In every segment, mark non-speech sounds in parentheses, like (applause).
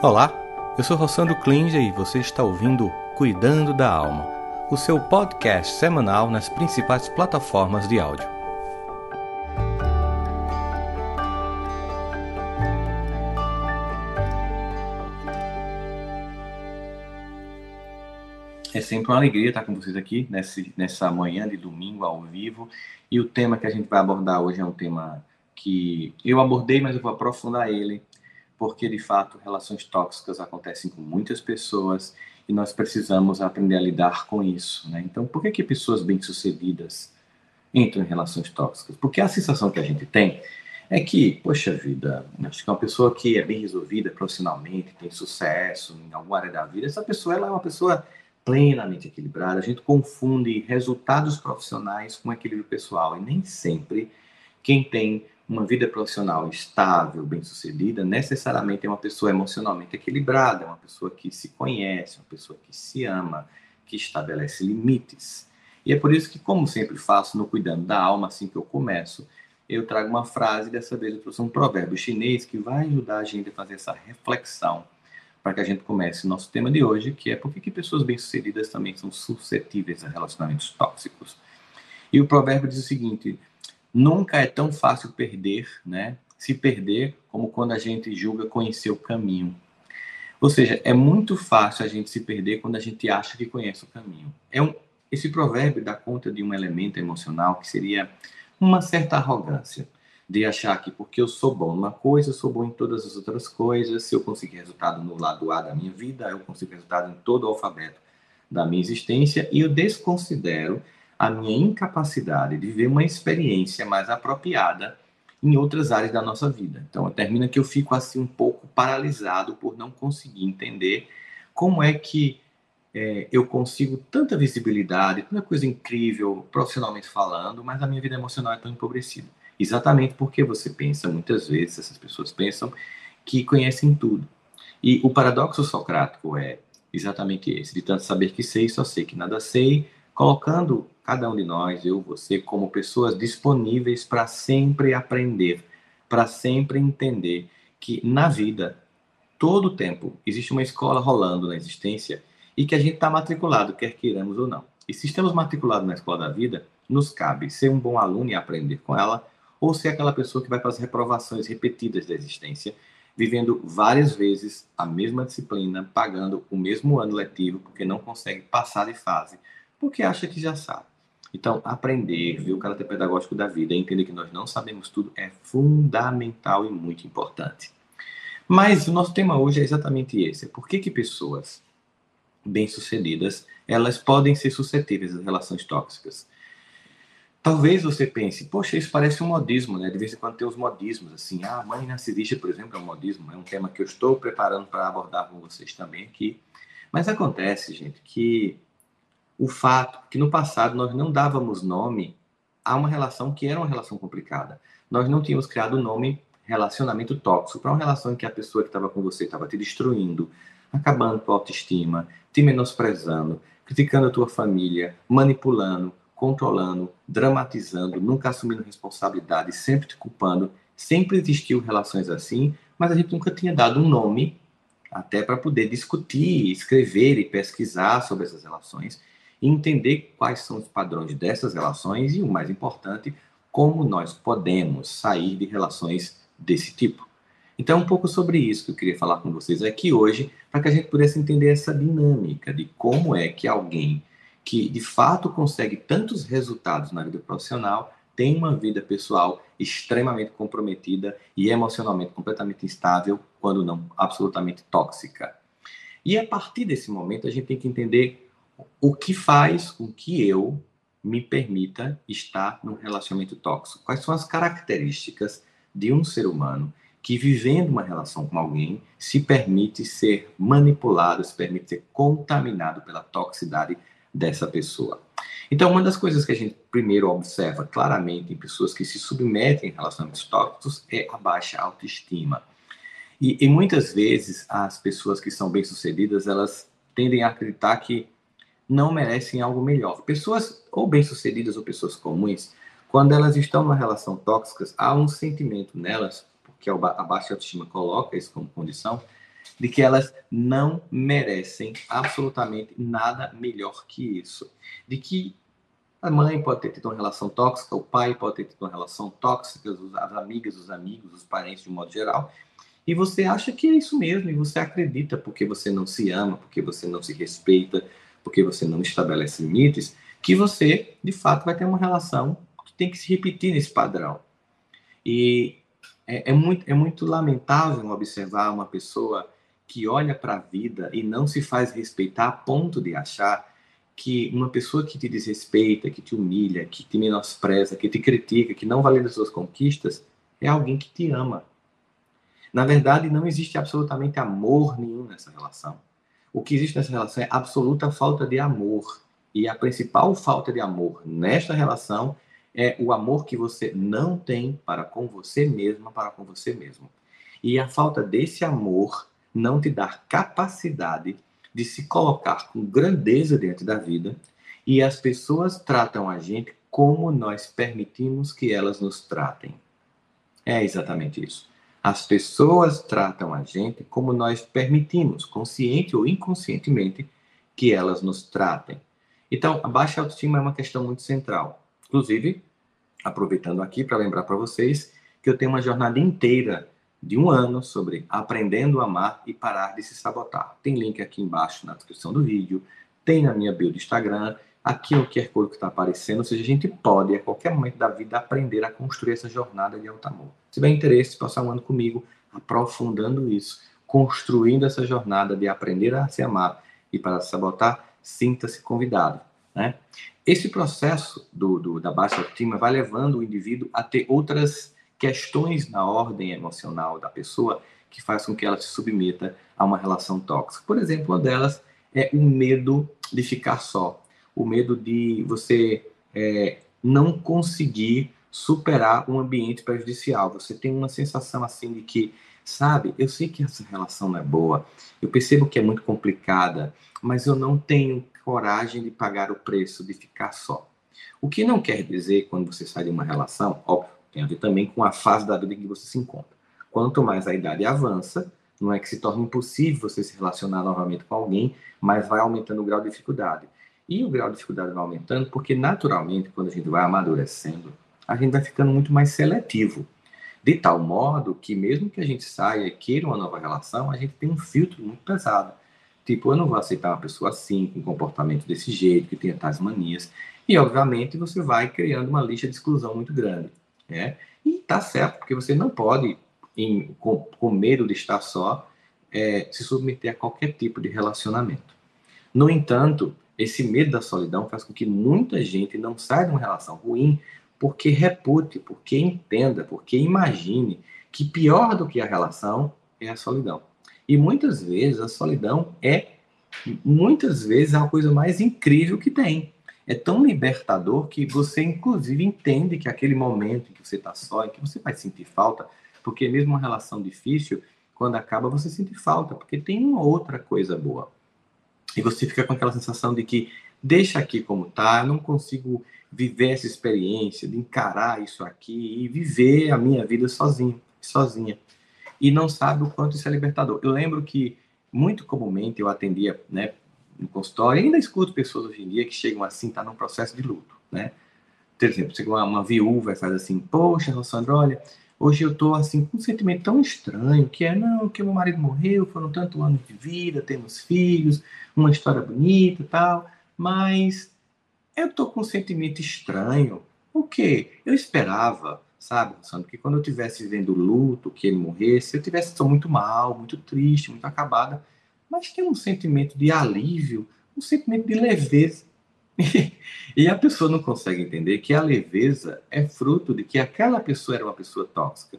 Olá, eu sou Rossandro Klinger e você está ouvindo Cuidando da Alma, o seu podcast semanal nas principais plataformas de áudio. É sempre uma alegria estar com vocês aqui nesse, nessa manhã de domingo ao vivo. E o tema que a gente vai abordar hoje é um tema que eu abordei, mas eu vou aprofundar ele porque de fato relações tóxicas acontecem com muitas pessoas e nós precisamos aprender a lidar com isso. Né? Então, por que, que pessoas bem-sucedidas entram em relações tóxicas? Porque a sensação que a gente tem é que, poxa vida, acho que uma pessoa que é bem resolvida profissionalmente, tem sucesso em alguma área da vida, essa pessoa ela é uma pessoa plenamente equilibrada. A gente confunde resultados profissionais com equilíbrio pessoal e nem sempre quem tem uma vida profissional estável, bem-sucedida, necessariamente é uma pessoa emocionalmente equilibrada, uma pessoa que se conhece, uma pessoa que se ama, que estabelece limites. E é por isso que, como sempre faço no Cuidando da Alma, assim que eu começo, eu trago uma frase, dessa vez eu trouxe um provérbio chinês que vai ajudar a gente a fazer essa reflexão para que a gente comece o nosso tema de hoje, que é por que pessoas bem-sucedidas também são suscetíveis a relacionamentos tóxicos. E o provérbio diz o seguinte: Nunca é tão fácil perder, né? Se perder como quando a gente julga conhecer o caminho. Ou seja, é muito fácil a gente se perder quando a gente acha que conhece o caminho. É um, esse provérbio dá conta de um elemento emocional que seria uma certa arrogância de achar que porque eu sou bom numa coisa, eu sou bom em todas as outras coisas. Se eu conseguir resultado no lado A da minha vida, eu consigo resultado em todo o alfabeto da minha existência e eu desconsidero a minha incapacidade de viver uma experiência mais apropriada em outras áreas da nossa vida. Então, termina que eu fico assim um pouco paralisado por não conseguir entender como é que é, eu consigo tanta visibilidade, tanta coisa incrível profissionalmente falando, mas a minha vida emocional é tão empobrecida. Exatamente porque você pensa, muitas vezes, essas pessoas pensam que conhecem tudo. E o paradoxo socrático é exatamente esse: de tanto saber que sei, só sei que nada sei, colocando cada um de nós, eu, você, como pessoas disponíveis para sempre aprender, para sempre entender que na vida, todo o tempo, existe uma escola rolando na existência e que a gente está matriculado, quer queiramos ou não. E se estamos matriculados na escola da vida, nos cabe ser um bom aluno e aprender com ela, ou ser aquela pessoa que vai para as reprovações repetidas da existência, vivendo várias vezes a mesma disciplina, pagando o mesmo ano letivo, porque não consegue passar de fase, porque acha que já sabe. Então, aprender, ver o caráter pedagógico da vida, entender que nós não sabemos tudo é fundamental e muito importante. Mas o nosso tema hoje é exatamente esse: é por que, que pessoas bem-sucedidas elas podem ser suscetíveis a relações tóxicas? Talvez você pense, poxa, isso parece um modismo, né? De vez em quando tem os modismos, assim, ah, mãe narcisista, por exemplo, é um modismo, é um tema que eu estou preparando para abordar com vocês também aqui. Mas acontece, gente, que o fato que no passado nós não dávamos nome a uma relação que era uma relação complicada. Nós não tínhamos criado o nome relacionamento tóxico para uma relação em que a pessoa que estava com você estava te destruindo, acabando com a autoestima, te menosprezando, criticando a tua família, manipulando, controlando, dramatizando, nunca assumindo responsabilidade, sempre te culpando. Sempre existiu relações assim, mas a gente nunca tinha dado um nome até para poder discutir, escrever e pesquisar sobre essas relações entender quais são os padrões dessas relações e, o mais importante, como nós podemos sair de relações desse tipo. Então, é um pouco sobre isso que eu queria falar com vocês aqui hoje, para que a gente pudesse entender essa dinâmica de como é que alguém que de fato consegue tantos resultados na vida profissional tem uma vida pessoal extremamente comprometida e emocionalmente completamente instável, quando não absolutamente tóxica. E a partir desse momento, a gente tem que entender o que faz com que eu me permita estar num relacionamento tóxico? Quais são as características de um ser humano que, vivendo uma relação com alguém, se permite ser manipulado, se permite ser contaminado pela toxicidade dessa pessoa? Então, uma das coisas que a gente primeiro observa claramente em pessoas que se submetem a relacionamentos tóxicos é a baixa autoestima. E, e muitas vezes as pessoas que são bem-sucedidas, elas tendem a acreditar que não merecem algo melhor. Pessoas ou bem-sucedidas ou pessoas comuns, quando elas estão numa relação tóxica, há um sentimento nelas, porque a baixa autoestima coloca isso como condição, de que elas não merecem absolutamente nada melhor que isso. De que a mãe pode ter tido uma relação tóxica, o pai pode ter tido uma relação tóxica, as amigas, os amigos, os parentes de um modo geral, e você acha que é isso mesmo, e você acredita porque você não se ama, porque você não se respeita, porque você não estabelece limites, que você, de fato, vai ter uma relação que tem que se repetir nesse padrão. E é, é muito, é muito lamentável observar uma pessoa que olha para a vida e não se faz respeitar a ponto de achar que uma pessoa que te desrespeita, que te humilha, que te menospreza, que te critica, que não valida suas conquistas, é alguém que te ama. Na verdade, não existe absolutamente amor nenhum nessa relação. O que existe nessa relação é absoluta falta de amor. E a principal falta de amor nesta relação é o amor que você não tem para com você mesma, para com você mesmo. E a falta desse amor não te dar capacidade de se colocar com grandeza diante da vida e as pessoas tratam a gente como nós permitimos que elas nos tratem. É exatamente isso. As pessoas tratam a gente como nós permitimos, consciente ou inconscientemente, que elas nos tratem. Então, a baixa autoestima é uma questão muito central. Inclusive, aproveitando aqui para lembrar para vocês que eu tenho uma jornada inteira de um ano sobre aprendendo a amar e parar de se sabotar. Tem link aqui embaixo na descrição do vídeo, tem na minha bio do Instagram, aqui é o QR Code que está aparecendo, ou seja, a gente pode, a qualquer momento da vida, aprender a construir essa jornada de alto amor. Se tiver interesse, passar um ano comigo, aprofundando isso, construindo essa jornada de aprender a se amar e para se sabotar, sinta-se convidado. Né? Esse processo do, do, da baixa autoestima vai levando o indivíduo a ter outras questões na ordem emocional da pessoa que faz com que ela se submeta a uma relação tóxica. Por exemplo, uma delas é o medo de ficar só, o medo de você é, não conseguir superar um ambiente prejudicial. Você tem uma sensação assim de que, sabe, eu sei que essa relação não é boa, eu percebo que é muito complicada, mas eu não tenho coragem de pagar o preço de ficar só. O que não quer dizer, quando você sai de uma relação, óbvio, tem a ver também com a fase da vida em que você se encontra. Quanto mais a idade avança, não é que se torne impossível você se relacionar novamente com alguém, mas vai aumentando o grau de dificuldade. E o grau de dificuldade vai aumentando porque, naturalmente, quando a gente vai amadurecendo, a gente vai ficando muito mais seletivo. De tal modo que, mesmo que a gente saia e queira uma nova relação, a gente tem um filtro muito pesado. Tipo, eu não vou aceitar uma pessoa assim, com um comportamento desse jeito, que tenha tais manias. E, obviamente, você vai criando uma lista de exclusão muito grande. Né? E tá certo, porque você não pode, em, com, com medo de estar só, é, se submeter a qualquer tipo de relacionamento. No entanto, esse medo da solidão faz com que muita gente não saia de uma relação ruim porque repute, porque entenda, porque imagine que pior do que a relação é a solidão. E muitas vezes a solidão é, muitas vezes, a coisa mais incrível que tem é tão libertador que você, inclusive, entende que aquele momento em que você está só, em que você vai sentir falta, porque mesmo uma relação difícil, quando acaba, você sente falta, porque tem uma outra coisa boa. E você fica com aquela sensação de que deixa aqui como tá, não consigo viver essa experiência, de encarar isso aqui e viver a minha vida sozinho, sozinha. E não sabe o quanto isso é libertador. Eu lembro que muito comumente eu atendia, né, no consultório, ainda escuto pessoas hoje em dia que chegam assim, tá num processo de luto, né? Por exemplo, chega uma, uma viúva e faz assim, poxa, Rossandro, olha, hoje eu tô assim com um sentimento tão estranho, que é, não, que meu marido morreu, foram tantos anos de vida, temos filhos, uma história bonita e tal, mas eu tô com um sentimento estranho. O quê? Eu esperava, sabe, Rossandro, que quando eu tivesse vivendo luto, que ele morresse, eu tivesse tão muito mal, muito triste, muito acabada, mas tem um sentimento de alívio, um sentimento de leveza. (laughs) e a pessoa não consegue entender que a leveza é fruto de que aquela pessoa era uma pessoa tóxica,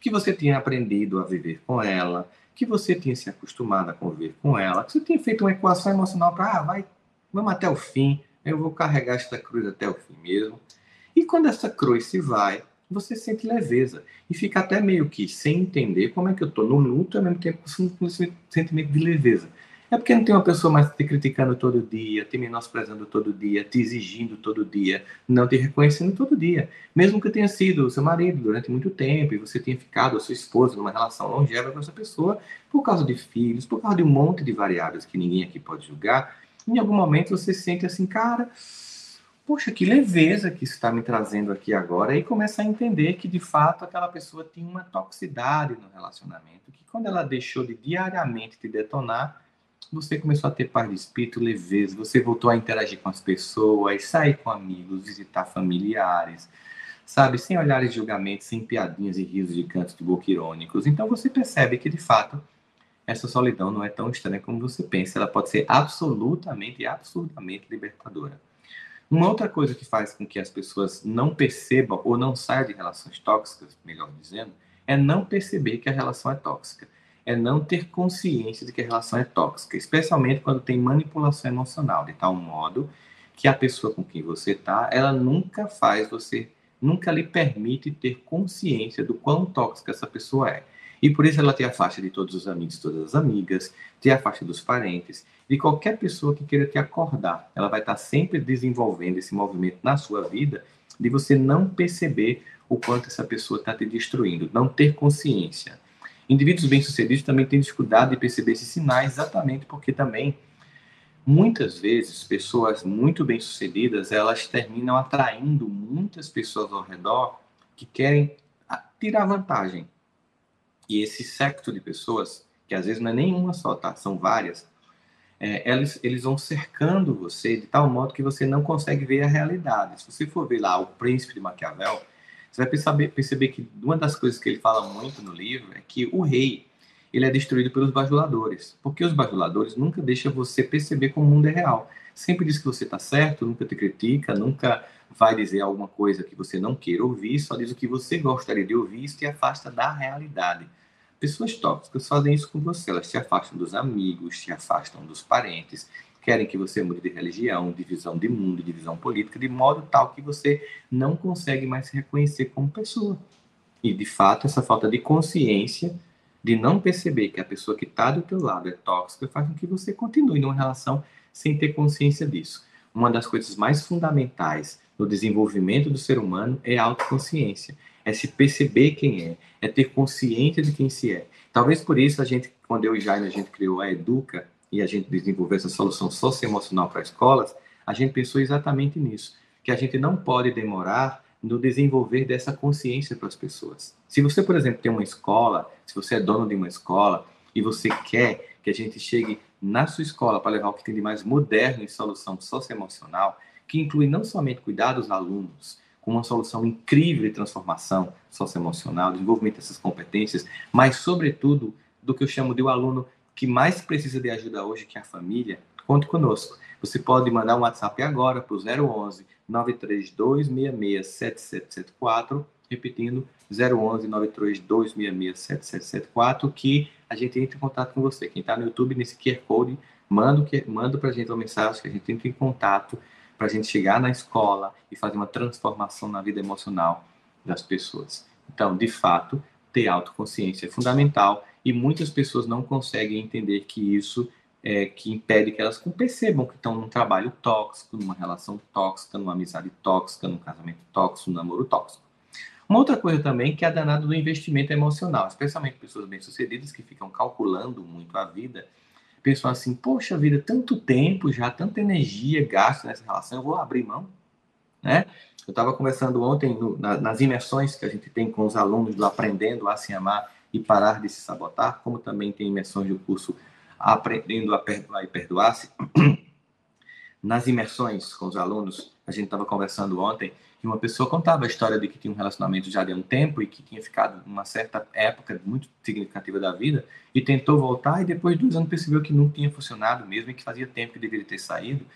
que você tinha aprendido a viver com ela, que você tinha se acostumado a conviver com ela, que você tinha feito uma equação emocional para, ah, vai, vamos até o fim, eu vou carregar esta cruz até o fim mesmo. E quando essa cruz se vai, você sente leveza e fica até meio que sem entender como é que eu estou no luto ao mesmo tempo com um sentimento de leveza. É porque não tem uma pessoa mais te criticando todo dia, te menosprezando todo dia, te exigindo todo dia, não te reconhecendo todo dia. Mesmo que tenha sido seu marido durante muito tempo e você tenha ficado, a sua esposa, numa relação longeva com essa pessoa, por causa de filhos, por causa de um monte de variáveis que ninguém aqui pode julgar, em algum momento você se sente assim, cara, poxa, que leveza que isso está me trazendo aqui agora, e começa a entender que de fato aquela pessoa tinha uma toxicidade no relacionamento, que quando ela deixou de diariamente te detonar, você começou a ter paz de espírito, leveza, você voltou a interagir com as pessoas, sair com amigos, visitar familiares, sabe, sem olhares de julgamento, sem piadinhas e risos de cantos de boca irônicos. Então você percebe que de fato essa solidão não é tão estranha como você pensa, ela pode ser absolutamente absurdamente libertadora. Uma outra coisa que faz com que as pessoas não percebam ou não saiam de relações tóxicas, melhor dizendo, é não perceber que a relação é tóxica é não ter consciência de que a relação é tóxica, especialmente quando tem manipulação emocional, de tal modo que a pessoa com quem você está, ela nunca faz você, nunca lhe permite ter consciência do quão tóxica essa pessoa é. E por isso ela te afasta de todos os amigos, todas as amigas, te afasta dos parentes, de qualquer pessoa que queira te acordar. Ela vai estar sempre desenvolvendo esse movimento na sua vida de você não perceber o quanto essa pessoa está te destruindo, não ter consciência. Indivíduos bem-sucedidos também têm dificuldade de perceber esses sinais, exatamente porque também muitas vezes pessoas muito bem-sucedidas elas terminam atraindo muitas pessoas ao redor que querem tirar vantagem. E esse secto de pessoas, que às vezes não é nenhuma só, tá? São várias, é, eles, eles vão cercando você de tal modo que você não consegue ver a realidade. Se você for ver lá o Príncipe de Maquiavel, você vai perceber, perceber que uma das coisas que ele fala muito no livro é que o rei ele é destruído pelos bajuladores, porque os bajuladores nunca deixam você perceber como o mundo é real. Sempre diz que você está certo, nunca te critica, nunca vai dizer alguma coisa que você não queira ouvir, só diz o que você gostaria de ouvir e te afasta da realidade. Pessoas tóxicas fazem isso com você, elas te afastam dos amigos, te afastam dos parentes, querem que você mude de religião, de visão de mundo, de visão política, de modo tal que você não consegue mais se reconhecer como pessoa. E, de fato, essa falta de consciência, de não perceber que a pessoa que está do teu lado é tóxica, faz com que você continue numa relação sem ter consciência disso. Uma das coisas mais fundamentais no desenvolvimento do ser humano é a autoconsciência, é se perceber quem é, é ter consciência de quem se é. Talvez por isso a gente, quando eu e Jaime, a gente criou a Educa, e a gente desenvolveu essa solução socioemocional para escolas, a gente pensou exatamente nisso, que a gente não pode demorar no desenvolver dessa consciência para as pessoas. Se você, por exemplo, tem uma escola, se você é dono de uma escola e você quer que a gente chegue na sua escola para levar o que tem de mais moderno em solução socioemocional, que inclui não somente cuidar dos alunos, com uma solução incrível de transformação socioemocional, desenvolvimento dessas competências, mas, sobretudo, do que eu chamo de o um aluno que mais precisa de ajuda hoje, que é a família, conte conosco. Você pode mandar um WhatsApp agora para o 011 93266 7774, repetindo 011 93266 7774, que a gente entra em contato com você. Quem está no YouTube, nesse QR Code, manda, manda para a gente uma mensagem que a gente entra em contato para a gente chegar na escola e fazer uma transformação na vida emocional das pessoas. Então, de fato, ter autoconsciência é fundamental e muitas pessoas não conseguem entender que isso é que impede que elas percebam que estão num trabalho tóxico, numa relação tóxica, numa amizade tóxica, num casamento tóxico, num namoro tóxico. Uma outra coisa também que é a danada do investimento emocional, especialmente pessoas bem-sucedidas que ficam calculando muito a vida, pensam assim, poxa vida, tanto tempo já, tanta energia gasto nessa relação, eu vou abrir mão, né? Eu estava conversando ontem no, na, nas imersões que a gente tem com os alunos do Aprendendo a Se Amar e Parar de Se Sabotar, como também tem imersões do curso Aprendendo a Perdoar e Perdoar-se. (clears throat) Nas imersões com os alunos, a gente estava conversando ontem e uma pessoa contava a história de que tinha um relacionamento já de um tempo e que tinha ficado numa certa época muito significativa da vida e tentou voltar e depois de dois anos percebeu que não tinha funcionado mesmo e que fazia tempo que deveria ter saído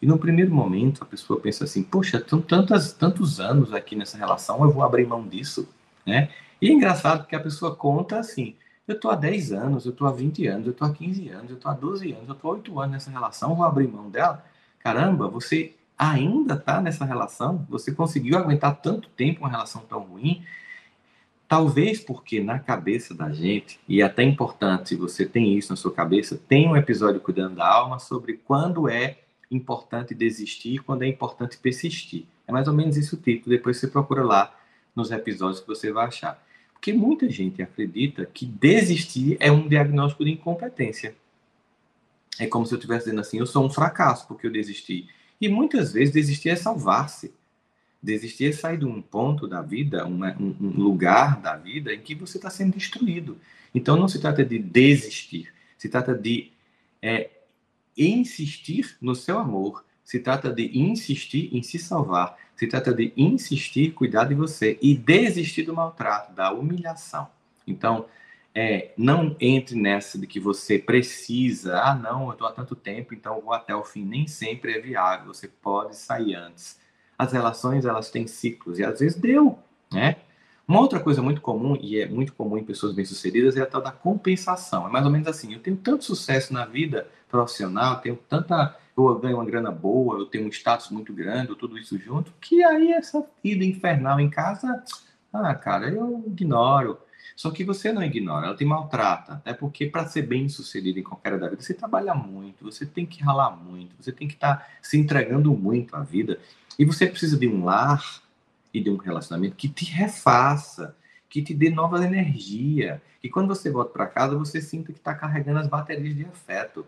e no primeiro momento a pessoa pensa assim, poxa, tantas, tantos anos aqui nessa relação, eu vou abrir mão disso, né? E é engraçado porque a pessoa conta assim, eu estou há 10 anos, eu estou há 20 anos, eu estou há 15 anos, eu estou há 12 anos, eu estou há 8 anos nessa relação, vou abrir mão dela. Caramba, você ainda está nessa relação? Você conseguiu aguentar tanto tempo uma relação tão ruim? Talvez porque na cabeça da gente, e é até importante, se você tem isso na sua cabeça, tem um episódio Cuidando da Alma sobre quando é importante desistir e quando é importante persistir. É mais ou menos isso o título, depois você procura lá nos episódios que você vai achar. Porque muita gente acredita que desistir é um diagnóstico de incompetência. É como se eu estivesse dizendo assim, eu sou um fracasso porque eu desisti. E muitas vezes desistir é salvar-se. Desistir é sair de um ponto da vida, um, um lugar da vida em que você está sendo destruído. Então não se trata de desistir, se trata de é, insistir no seu amor, se trata de insistir em se salvar, se trata de insistir, cuidar de você e desistir do maltrato, da humilhação. Então, é, não entre nessa de que você precisa, ah, não, eu estou há tanto tempo, então vou até o fim. Nem sempre é viável, você pode sair antes as relações elas têm ciclos e às vezes deu, né? Uma outra coisa muito comum e é muito comum em pessoas bem-sucedidas é a tal da compensação. É mais ou menos assim, eu tenho tanto sucesso na vida profissional, tenho tanta eu ganho uma grana boa, eu tenho um status muito grande, tudo isso junto, que aí essa vida infernal em casa, ah, cara, eu ignoro. Só que você não ignora, ela te maltrata. Até porque para ser bem sucedido em qualquer área da vida, você trabalha muito, você tem que ralar muito, você tem que estar tá se entregando muito à vida. E você precisa de um lar e de um relacionamento que te refaça, que te dê nova energia. Que quando você volta para casa, você sinta que está carregando as baterias de afeto.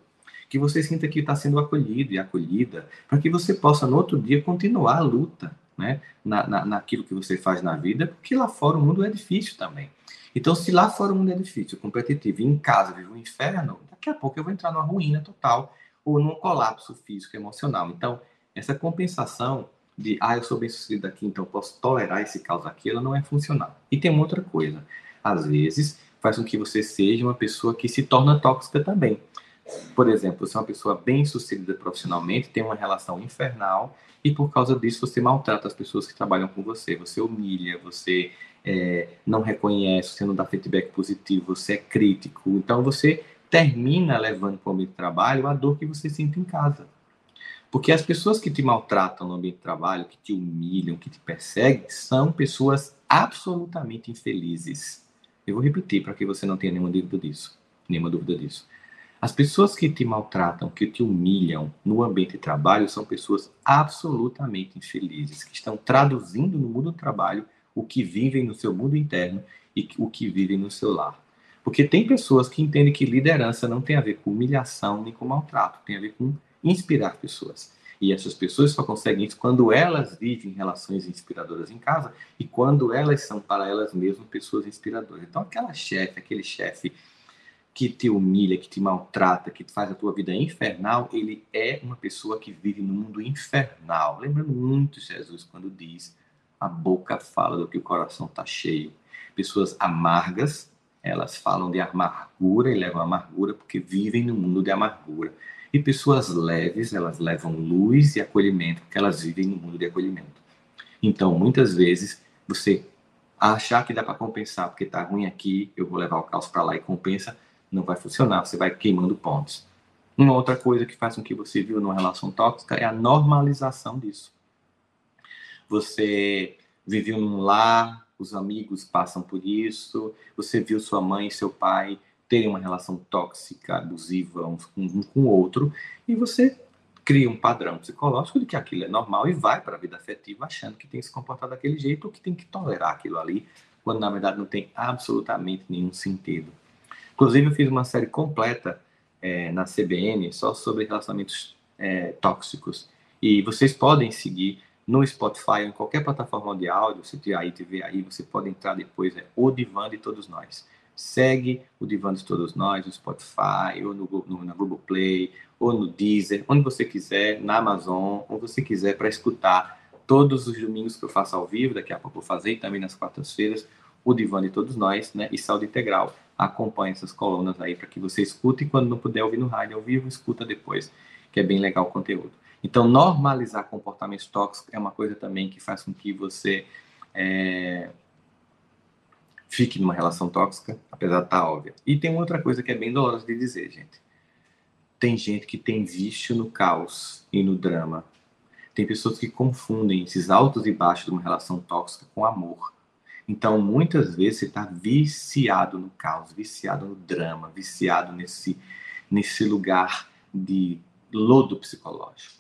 Que você sinta que está sendo acolhido e acolhida, para que você possa, no outro dia, continuar a luta né? Na, na, naquilo que você faz na vida, porque lá fora o mundo é difícil também. Então, se lá fora o mundo é difícil, competitivo, e em casa vive um inferno, daqui a pouco eu vou entrar numa ruína total ou num colapso físico emocional. Então, essa compensação de, ah, eu sou bem sucedido aqui, então posso tolerar esse caos aqui, ela não é funcional. E tem uma outra coisa. Às vezes, faz com que você seja uma pessoa que se torna tóxica também. Por exemplo, você é uma pessoa bem sucedida profissionalmente, tem uma relação infernal, e por causa disso você maltrata as pessoas que trabalham com você, você humilha, você é, não reconhece, você não dá feedback positivo, você é crítico. Então você termina levando para o ambiente de trabalho a dor que você sente em casa. Porque as pessoas que te maltratam no ambiente de trabalho, que te humilham, que te perseguem, são pessoas absolutamente infelizes. Eu vou repetir para que você não tenha nenhuma dúvida disso. Nenhuma dúvida disso. As pessoas que te maltratam, que te humilham no ambiente de trabalho são pessoas absolutamente infelizes, que estão traduzindo no mundo do trabalho o que vivem no seu mundo interno e o que vivem no seu lar. Porque tem pessoas que entendem que liderança não tem a ver com humilhação nem com maltrato, tem a ver com inspirar pessoas. E essas pessoas só conseguem isso quando elas vivem relações inspiradoras em casa e quando elas são para elas mesmas pessoas inspiradoras. Então, aquela chefe, aquele chefe que te humilha, que te maltrata, que faz a tua vida infernal, ele é uma pessoa que vive no mundo infernal. Lembrando muito Jesus quando diz: a boca fala do que o coração está cheio. Pessoas amargas, elas falam de amargura e levam amargura porque vivem no mundo de amargura. E pessoas leves, elas levam luz e acolhimento, porque elas vivem no mundo de acolhimento. Então, muitas vezes, você achar que dá para compensar, porque está ruim aqui, eu vou levar o caos para lá e compensa, não vai funcionar, você vai queimando pontos. Uma outra coisa que faz com que você viva numa relação tóxica é a normalização disso. Você viveu num lar, os amigos passam por isso, você viu sua mãe seu pai terem uma relação tóxica, abusiva um, com o outro, e você cria um padrão psicológico de que aquilo é normal e vai para a vida afetiva achando que tem que se comportar daquele jeito ou que tem que tolerar aquilo ali, quando na verdade não tem absolutamente nenhum sentido. Inclusive, eu fiz uma série completa é, na CBN só sobre relacionamentos é, tóxicos. E vocês podem seguir no Spotify, em qualquer plataforma de áudio, se tiver aí, TV aí, você pode entrar depois, é O Divã de Todos Nós segue o Divã de Todos Nós no Spotify, ou no, no, na Google Play, ou no Deezer, onde você quiser, na Amazon, onde você quiser, para escutar todos os domingos que eu faço ao vivo, daqui a pouco eu vou fazer, e também nas quartas-feiras, o Divã de Todos Nós, né, e Saúde Integral. Acompanhe essas colunas aí para que você escute, e quando não puder ouvir no rádio ao vivo, escuta depois, que é bem legal o conteúdo. Então, normalizar comportamentos tóxicos é uma coisa também que faz com que você é, fique numa relação tóxica, apesar de estar tá óbvia. E tem outra coisa que é bem dolorosa de dizer, gente. Tem gente que tem vício no caos e no drama. Tem pessoas que confundem esses altos e baixos de uma relação tóxica com amor. Então, muitas vezes você está viciado no caos, viciado no drama, viciado nesse, nesse lugar de lodo psicológico.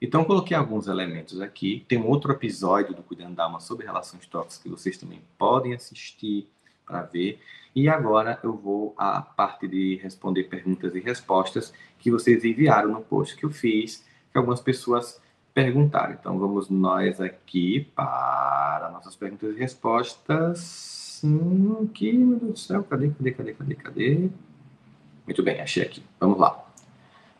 Então, coloquei alguns elementos aqui. Tem um outro episódio do Cuidando da Alma sobre relações tóxicas que vocês também podem assistir para ver. E agora eu vou à parte de responder perguntas e respostas que vocês enviaram no post que eu fiz, que algumas pessoas perguntar. Então vamos nós aqui para nossas perguntas e respostas. Hum, aqui, meu Deus do céu, cadê, cadê, cadê, cadê, cadê? Muito bem, achei aqui. Vamos lá.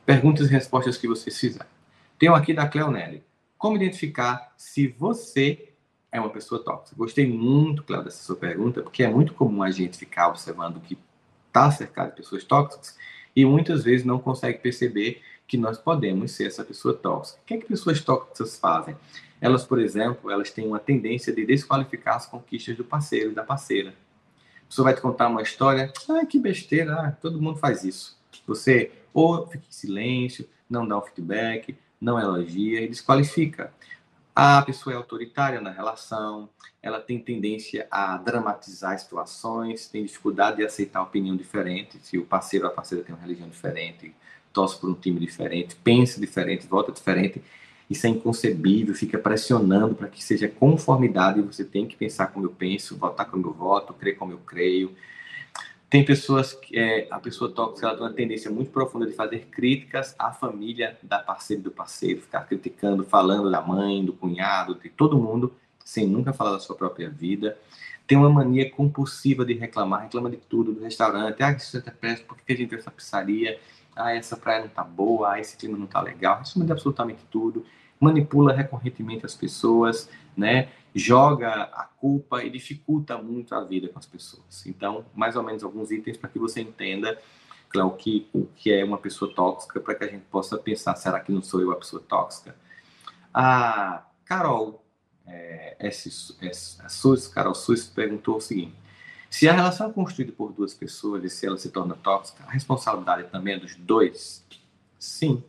Perguntas e respostas que vocês fizeram. Tem aqui da Cleonelli. Como identificar se você é uma pessoa tóxica? Gostei muito, Cleo, dessa sua pergunta, porque é muito comum a gente ficar observando que está cercado de pessoas tóxicas e muitas vezes não consegue perceber que nós podemos ser essa pessoa tóxica. O que é que pessoas tóxicas fazem? Elas, por exemplo, elas têm uma tendência de desqualificar as conquistas do parceiro e da parceira. A pessoa vai te contar uma história, ah, que besteira, ah, todo mundo faz isso. Você ou fica em silêncio, não dá um feedback, não elogia e desqualifica. A pessoa é autoritária na relação, ela tem tendência a dramatizar situações, tem dificuldade de aceitar opinião diferente. Se o parceiro ou a parceira tem uma religião diferente, torce por um time diferente, pensa diferente, vota diferente. Isso é inconcebível, fica pressionando para que seja conformidade. Você tem que pensar como eu penso, votar como eu voto, crer como eu creio. Tem pessoas que é, a pessoa tóxica ela tem uma tendência muito profunda de fazer críticas à família da parceira do parceiro, ficar criticando, falando da mãe, do cunhado, de todo mundo, sem nunca falar da sua própria vida. Tem uma mania compulsiva de reclamar, reclama de tudo, do restaurante. Ah, isso é péssimo, por que a gente vê essa pizzaria? ah, essa praia não tá boa, ah, esse clima não tá legal, reclama de absolutamente tudo, manipula recorrentemente as pessoas, né? Joga a culpa e dificulta muito a vida com as pessoas. Então, mais ou menos alguns itens para que você entenda claro, o que, o que é uma pessoa tóxica, para que a gente possa pensar, será que não sou eu a pessoa tóxica? A Carol, é, esse, esse, a Sus, Carol Sus perguntou o seguinte, se a relação é construída por duas pessoas e se ela se torna tóxica, a responsabilidade também é dos dois? Sim,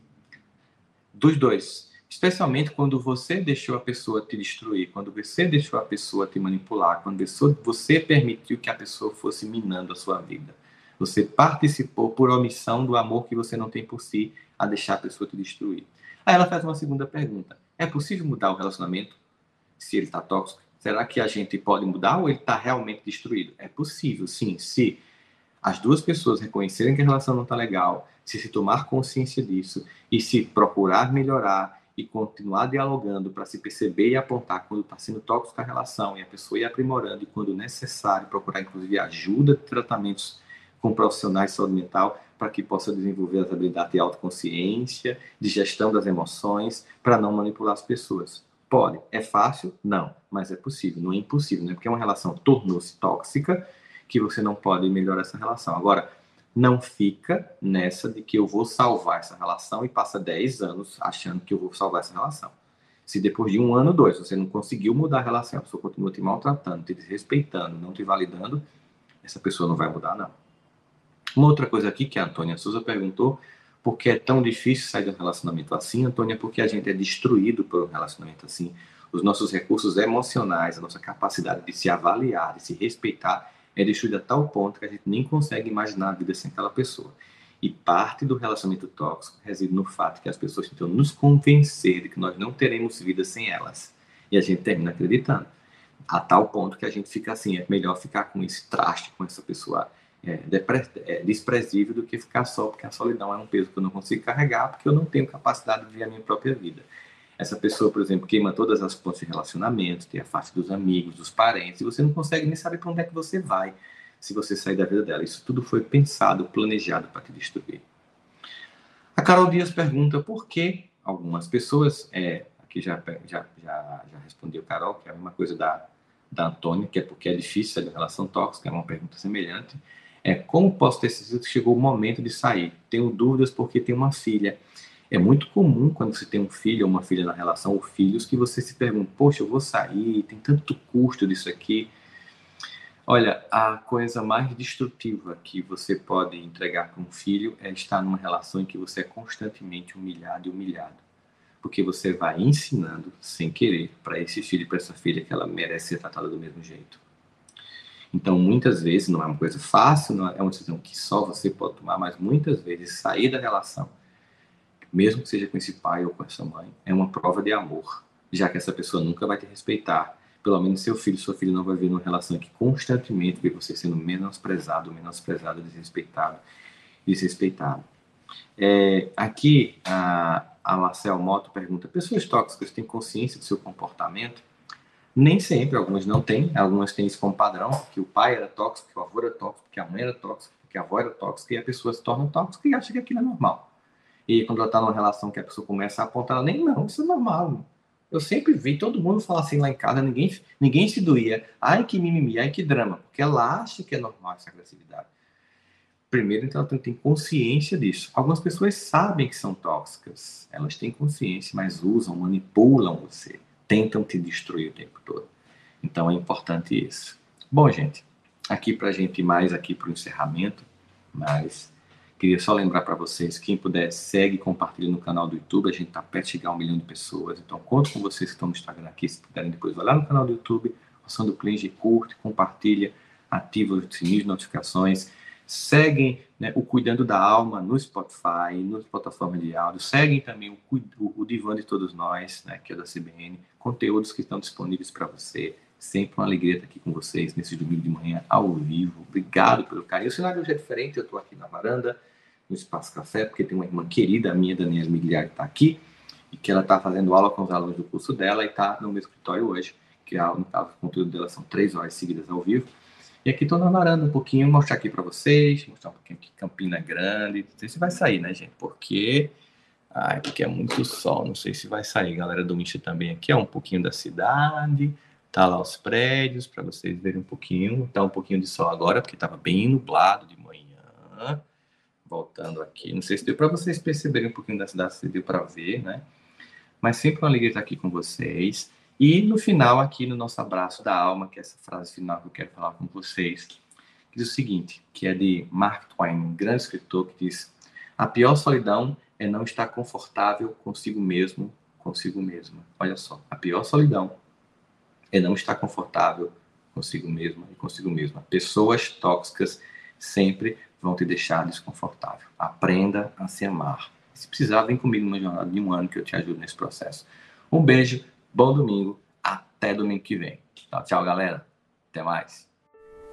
dos dois. Especialmente quando você deixou a pessoa te destruir, quando você deixou a pessoa te manipular, quando você permitiu que a pessoa fosse minando a sua vida. Você participou por omissão do amor que você não tem por si a deixar a pessoa te destruir. Aí ela faz uma segunda pergunta: é possível mudar o relacionamento se ele está tóxico? Será que a gente pode mudar ou ele está realmente destruído? É possível, sim, se as duas pessoas reconhecerem que a relação não está legal, se se tomar consciência disso e se procurar melhorar e continuar dialogando para se perceber e apontar quando está sendo tóxica a relação e a pessoa ir aprimorando e quando necessário procurar inclusive ajuda tratamentos com profissionais de saúde mental para que possa desenvolver as habilidades de autoconsciência, de gestão das emoções, para não manipular as pessoas. Pode. É fácil? Não. Mas é possível. Não é impossível, né? Porque é uma relação tornou-se tóxica que você não pode melhorar essa relação. Agora, não fica nessa de que eu vou salvar essa relação e passa 10 anos achando que eu vou salvar essa relação. Se depois de um ano, dois, você não conseguiu mudar a relação, a pessoa continua te maltratando, te desrespeitando, não te validando, essa pessoa não vai mudar, não. Uma outra coisa aqui que a Antônia Souza perguntou porque é tão difícil sair de um relacionamento assim, Antônia? Porque a gente é destruído por um relacionamento assim. Os nossos recursos emocionais, a nossa capacidade de se avaliar, de se respeitar, é destruída a tal ponto que a gente nem consegue imaginar a vida sem aquela pessoa. E parte do relacionamento tóxico reside no fato que as pessoas tentam nos convencer de que nós não teremos vida sem elas. E a gente termina acreditando. A tal ponto que a gente fica assim, é melhor ficar com esse traste com essa pessoa é, é, desprezível do que ficar só, porque a solidão é um peso que eu não consigo carregar, porque eu não tenho capacidade de ver a minha própria vida. Essa pessoa, por exemplo, queima todas as pontes de relacionamento, tem a face dos amigos, dos parentes, e você não consegue nem saber para onde é que você vai se você sair da vida dela. Isso tudo foi pensado, planejado para te destruir. A Carol Dias pergunta por que algumas pessoas, é, aqui já, já, já, já respondeu Carol, que é a mesma coisa da, da Antônia, que é porque é difícil a relação tóxica, é uma pergunta semelhante. É, como posso ter certeza que chegou o momento de sair? Tenho dúvidas porque tenho uma filha. É muito comum quando você tem um filho ou uma filha na relação, ou filhos, que você se pergunta: Poxa, eu vou sair, tem tanto custo disso aqui. Olha, a coisa mais destrutiva que você pode entregar para um filho é estar numa relação em que você é constantemente humilhado e humilhado. Porque você vai ensinando, sem querer, para esse filho e para essa filha que ela merece ser tratada do mesmo jeito. Então, muitas vezes, não é uma coisa fácil, não é, é uma decisão que só você pode tomar, mas muitas vezes sair da relação, mesmo que seja com esse pai ou com essa mãe, é uma prova de amor, já que essa pessoa nunca vai te respeitar. Pelo menos seu filho, sua filha não vai ver uma relação que constantemente vê você sendo menosprezado, menosprezado, desrespeitado, desrespeitado. É, aqui, a, a Marcel Moto pergunta: pessoas tóxicas têm consciência do seu comportamento? Nem sempre, algumas não têm, algumas têm isso como padrão, que o pai era tóxico, que o avô era tóxico, que a mãe era tóxica, que a avó era tóxica, e a pessoa se torna tóxica e acha que aquilo é normal. E quando ela está numa relação que a pessoa começa a apontar, ela nem, não, isso é normal. Eu sempre vi todo mundo falar assim lá em casa, ninguém, ninguém se doía. Ai, que mimimi, ai, que drama. Porque ela acha que é normal essa agressividade. Primeiro, então, ela tem, consciência disso. Algumas pessoas sabem que são tóxicas. Elas têm consciência, mas usam, manipulam você tentam te destruir o tempo todo. Então é importante isso. Bom, gente, aqui para gente mais aqui para o encerramento, mas queria só lembrar para vocês, quem puder, segue e compartilha no canal do YouTube, a gente está perto de chegar a um milhão de pessoas, então conto com vocês que estão no Instagram aqui, se puderem depois olhar no canal do YouTube, passando o play, curte, compartilha, ativa o sininho de notificações, seguem né, o Cuidando da Alma no Spotify, nas plataformas de áudio, seguem também o, o, o Divã de Todos Nós, né, que é da CBN, conteúdos que estão disponíveis para você. Sempre uma alegria estar aqui com vocês nesse domingo de manhã ao vivo. Obrigado pelo carinho. O cenário hoje é diferente, eu estou aqui na varanda, no Espaço Café, porque tem uma irmã querida minha, Daniela Migliari, que está aqui, e que ela está fazendo aula com os alunos do curso dela e está no meu escritório hoje, que a aula, o conteúdo dela são três horas seguidas ao vivo. E aqui estou na varanda um pouquinho, mostrar aqui para vocês, mostrar um pouquinho aqui Campina Grande. Não sei se vai sair, né, gente? Porque, ai, porque é muito sol, não sei se vai sair. Galera do Mincha também aqui, é um pouquinho da cidade. Tá lá os prédios, para vocês verem um pouquinho. Tá um pouquinho de sol agora, porque estava bem nublado de manhã. Voltando aqui, não sei se deu para vocês perceberem um pouquinho da cidade, se deu para ver, né? Mas sempre uma alegria estar aqui com vocês. E no final, aqui no nosso abraço da alma, que é essa frase final que eu quero falar com vocês, que diz o seguinte, que é de Mark Twain, um grande escritor, que diz: A pior solidão é não estar confortável consigo mesmo, consigo mesma. Olha só, a pior solidão é não estar confortável consigo mesmo e consigo mesma. Pessoas tóxicas sempre vão te deixar desconfortável. Aprenda a se amar. Se precisar, vem comigo numa jornada de um ano que eu te ajudo nesse processo. Um beijo Bom domingo. Até domingo que vem. Tchau, tchau, galera. Até mais.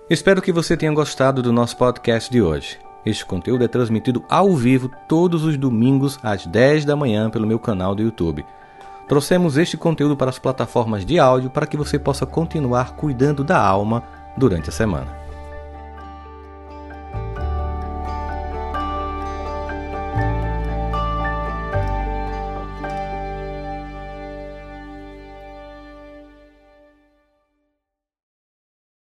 Espero que você tenha gostado do nosso podcast de hoje. Este conteúdo é transmitido ao vivo todos os domingos às 10 da manhã pelo meu canal do YouTube. Trouxemos este conteúdo para as plataformas de áudio para que você possa continuar cuidando da alma durante a semana.